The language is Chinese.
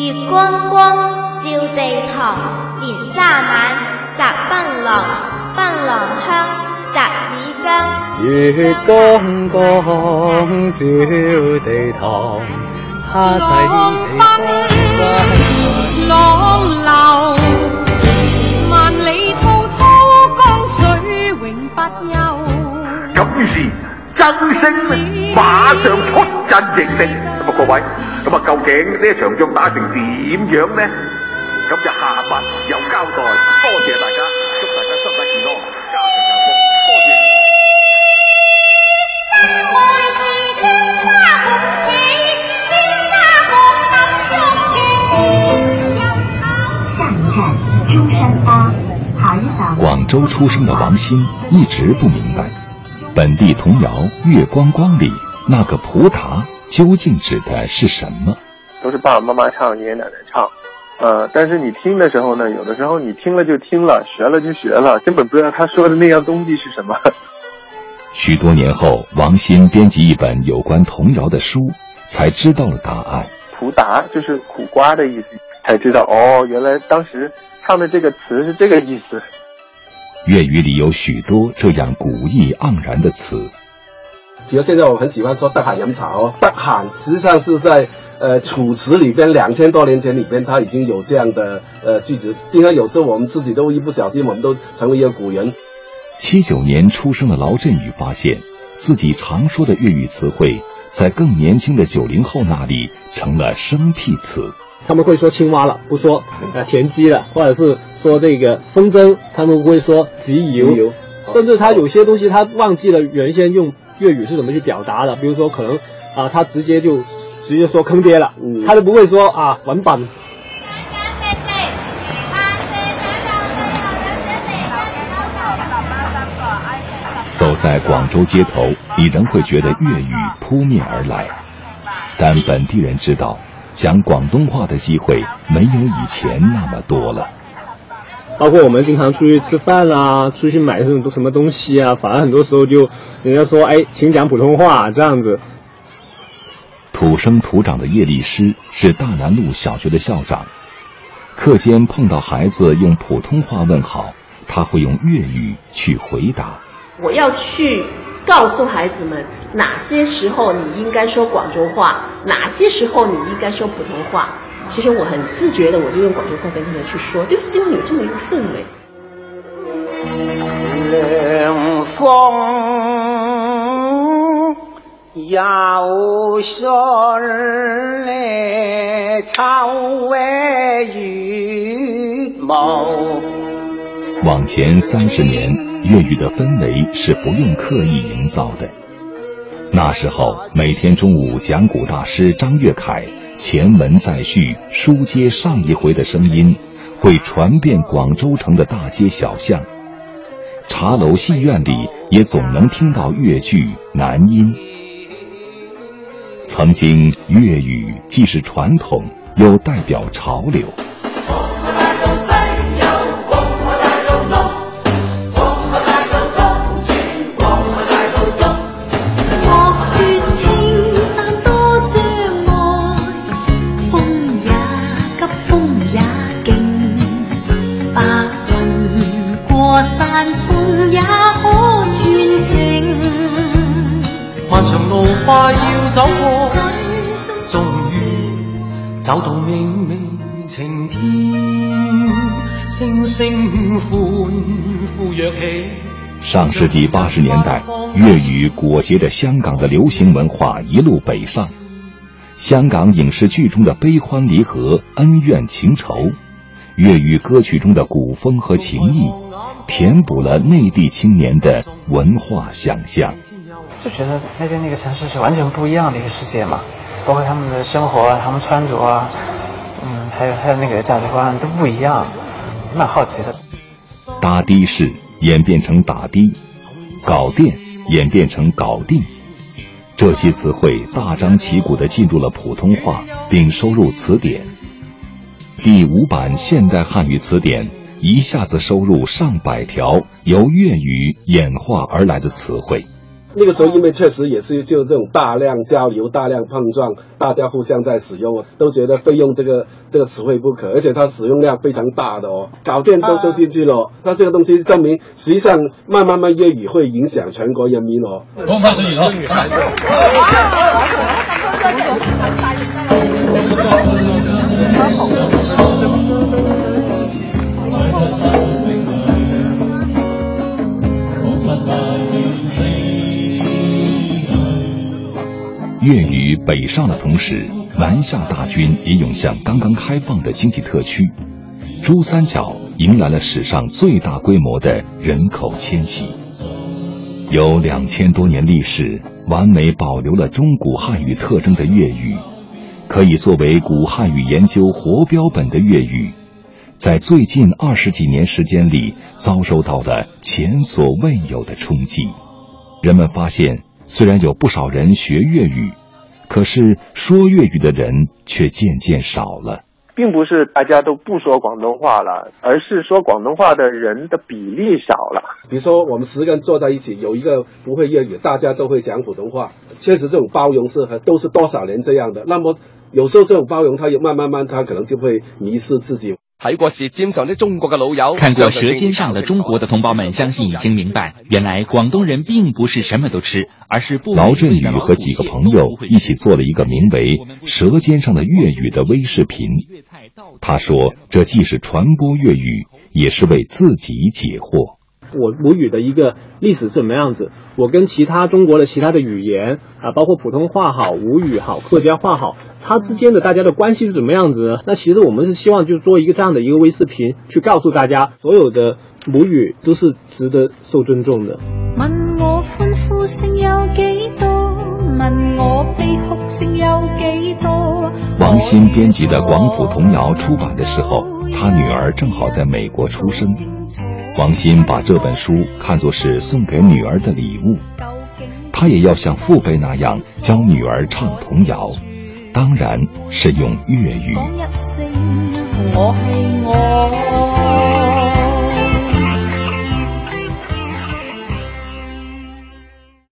月光光照地堂，年卅晚摘槟榔，槟榔香摘耳香。月光光照地堂，蝦仔地方浪流，萬里滔滔江水永不休。咁於是真星咧馬上出陣迎敵。咁啊各位，咁啊究竟呢一場仗打成點樣呢？咁就下集有交代。多謝大家，祝大家身體健康，家庭幸福。多謝。下一站中山八，好。广州出生的王鑫一直不明白，本地童谣《月光光》里那个葡萄究竟指的是什么？都是爸爸妈妈唱，爷爷奶奶唱，呃，但是你听的时候呢，有的时候你听了就听了，学了就学了，根本不知道他说的那样东西是什么。许多年后，王鑫编辑一本有关童谣的书，才知道了答案。苦达就是苦瓜的意思，才知道哦，原来当时唱的这个词是这个意思。粤语里有许多这样古意盎然的词，比如现在我很喜欢说“得閒飲茶”哦，“得閒”实际上是在呃《楚辞》里边两千多年前里边，它已经有这样的呃句子。经常有时候我们自己都一不小心，我们都成为一个古人。七九年出生的劳振宇发现，自己常说的粤语词汇，在更年轻的九零后那里成了生僻词。他们会说青蛙了，不说呃田鸡了，或者是说这个风筝，他们会说集邮，甚至他有些东西他忘记了原先用粤语是怎么去表达的，比如说可能啊、他直接就直接说坑爹了，嗯他都不会说啊文本。走在广州街头，你仍会觉得粤语扑面而来。但本地人知道，讲广东话的机会没有以前那么多了。包括我们经常出去吃饭啊，出去买什么什么东西啊，反而很多时候就人家说，哎，请讲普通话这样子。土生土长的叶律师是大南路小学的校长，课间碰到孩子用普通话问好，他会用粤语去回答。我要去告诉孩子们，哪些时候你应该说广州话，哪些时候你应该说普通话。其实我很自觉的，我就用广州话跟他们去说，就是因为有这么一个氛围。凉风。往前三十年，粤语的氛围是不用刻意营造的。那时候，每天中午讲古大师张悦凯前文再续、书接上一回的声音，会传遍广州城的大街小巷。茶楼戏院里也总能听到粤剧南音。曾经，粤语既是传统，又代表潮流。快要走過，終於走到明明晴天，星星欢呼躍起。上世纪八十年代，粤语裹挟着香港的流行文化一路北上。香港影视剧中的悲欢离合、恩怨情仇，粤语歌曲中的古风和情意，填补了内地青年的文化想象。就觉得那边那个城市是完全不一样的一个世界嘛，包括他们的生活，他们穿着啊，嗯，还有还有那个价值观都不一样，蛮好奇的。搭的士演变成打的，搞店演变成搞定，这些词汇大张旗鼓地进入了普通话，并收入词典。第五版现代汉语词典一下子收入上百条由粤语演化而来的词汇。那个时候因为确实也是就这种大量交流、大量碰撞，大家互相在使用，都觉得费用这个这个词汇不可，而且它使用量非常大的哦，搞电都收进去了。那这个东西证明，实际上慢慢慢粤语会影响全国人民哦。粤语北上的同时，南下大军也涌向刚刚开放的经济特区，珠三角迎来了史上最大规模的人口迁徙。有两千多年历史、完美保留了中古汉语特征的粤语，可以作为古汉语研究活标本的粤语，在最近二十几年时间里遭受到了前所未有的冲击。人们发现。虽然有不少人学粤语，可是说粤语的人却渐渐少了。并不是大家都不说广东话了，而是说广东话的人的比例少了。比如说，我们十个人坐在一起，有一个不会粤语，大家都会讲普通话。确实，这种包容是都是多少年这样的。那么有时候这种包容，他也慢慢慢，他可能就会迷失自己。睇过《舌尖上的中国》嘅老友，看过《舌尖上的中国》的同胞们，相信已经明白，原来广东人并不是什么都吃，而是不。劳振宇和几个朋友一起做了一个名为《舌尖上的粤语》的微视频。他说，这既是传播粤语，也是为自己解惑。我母语的一个历史是什么样子？我跟其他中国的其他的语言啊，包括普通话好、吴语好、客家话好，它之间的大家的关系是什么样子？那其实我们是希望就做一个这样的一个微视频，去告诉大家，所有的母语都是值得受尊重的。问我欢呼声有几多？问我悲哭声有几多？王鑫编辑的《广府童谣》出版的时候，他女儿正好在美国出生。王鑫把这本书看作是送给女儿的礼物，他也要像父辈那样教女儿唱童谣，当然是用粤语。我